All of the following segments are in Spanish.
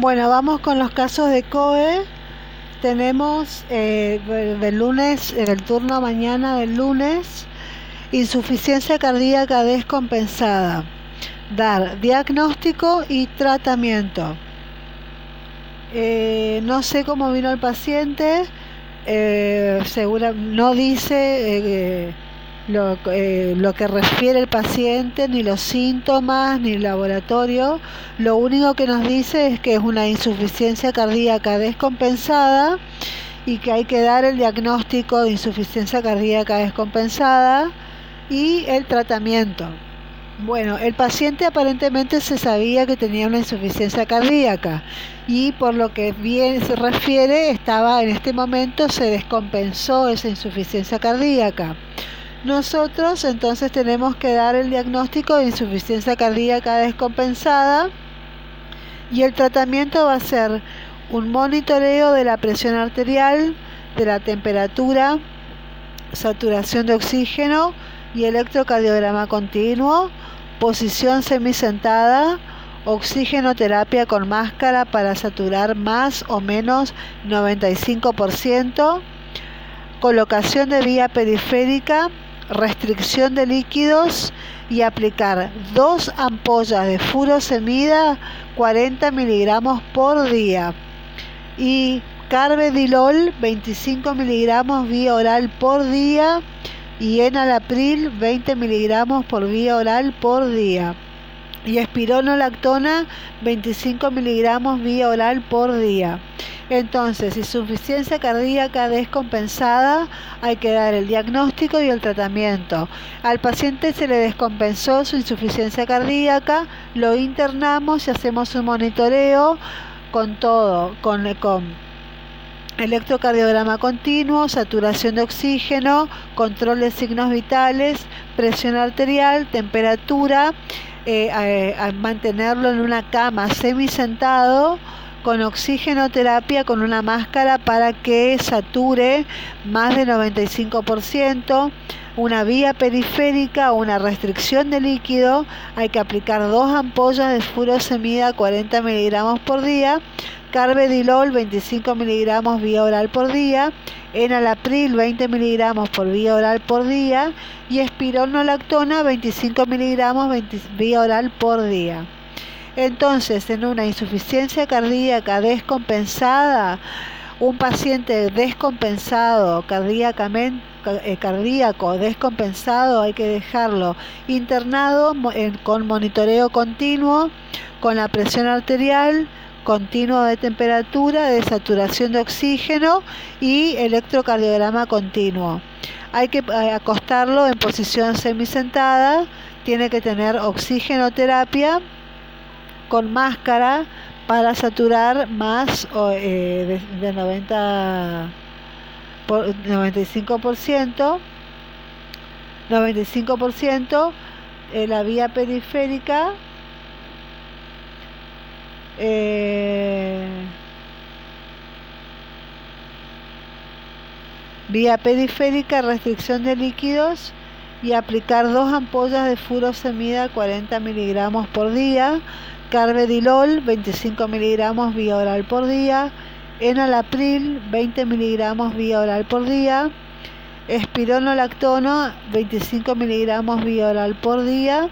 Bueno, vamos con los casos de COE. Tenemos eh, del lunes, en el turno mañana del lunes, insuficiencia cardíaca descompensada. Dar diagnóstico y tratamiento. Eh, no sé cómo vino el paciente, eh, segura, no dice eh, lo, lo, que refiere el paciente, ni los síntomas, ni el laboratorio. Lo único que nos dice es que es una insuficiencia cardíaca descompensada y que hay que dar el diagnóstico de insuficiencia cardíaca descompensada y el tratamiento. Bueno, el paciente aparentemente se sabía que tenía una insuficiencia cardíaca y por lo que bien se refiere, estaba en este momento se descompensó esa insuficiencia cardíaca. Nosotros entonces tenemos que dar el diagnóstico de insuficiencia cardíaca descompensada y el tratamiento va a ser un monitoreo de la presión arterial, de la temperatura, saturación de oxígeno y electrocardiograma continuo posición semisentada, oxigenoterapia con máscara para saturar más o menos 95%, colocación de vía periférica, restricción de líquidos y aplicar dos ampollas de furosemida 40 miligramos por día. Y carvedilol 25 miligramos vía oral por día. Y enalapril 20 miligramos por vía oral por día. Y espironolactona 25 miligramos vía oral por día. Entonces, insuficiencia cardíaca descompensada, hay que dar el diagnóstico y el tratamiento. Al paciente se le descompensó su insuficiencia cardíaca, lo internamos y hacemos un monitoreo con todo, con, electrocardiograma continuo, saturación de oxígeno, control de signos vitales, presión arterial, temperatura, eh, mantenerlo en una cama semisentado con oxigenoterapia con una máscara para que sature más del 95%, una vía periférica una restricción de líquido, hay que aplicar dos ampollas de furosemida 40 miligramos por día. Carvedilol 25 miligramos vía oral por día, enalapril 20 miligramos por vía oral por día. Y espironolactona 25 miligramos vía oral por día. Entonces, en una insuficiencia cardíaca descompensada, un paciente descompensado eh, cardíaco descompensado hay que dejarlo internado con monitoreo continuo con la presión arterial continuo de temperatura, de saturación de oxígeno y electrocardiograma continuo. Hay que eh, acostarlo en posición semisentada, tiene que tener oxigenoterapia con máscara para saturar más eh, de, 90 por, 95%, 95% en la vía periférica. Eh, vía periférica, restricción de líquidos y aplicar dos ampollas de furosemida 40 miligramos por día, carvedilol 25 miligramos vía oral por día, enalapril 20 miligramos vía oral por día, espironolactono 25 miligramos vía oral por día,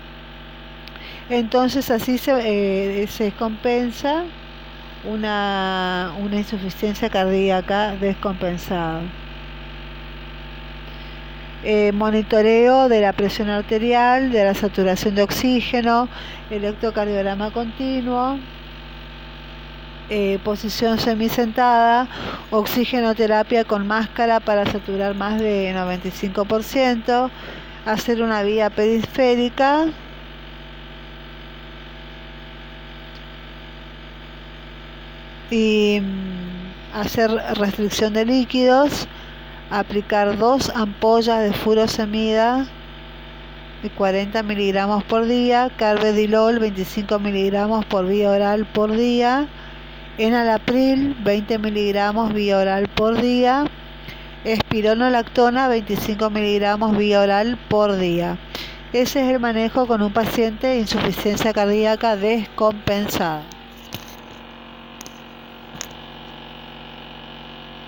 entonces así se, eh, se compensa una, una insuficiencia cardíaca descompensada. Eh, monitoreo de la presión arterial, de la saturación de oxígeno, electrocardiograma continuo, eh, posición semisentada, oxigenoterapia con máscara para saturar más de 95%, hacer una vía periférica y mm, hacer restricción de líquidos, aplicar dos ampollas de furosemida de 40 miligramos por día, carvedilol 25 miligramos por vía oral por día, enalapril 20 miligramos vía oral por día, espironolactona 25 miligramos vía oral por día. Ese es el manejo con un paciente de insuficiencia cardíaca descompensada.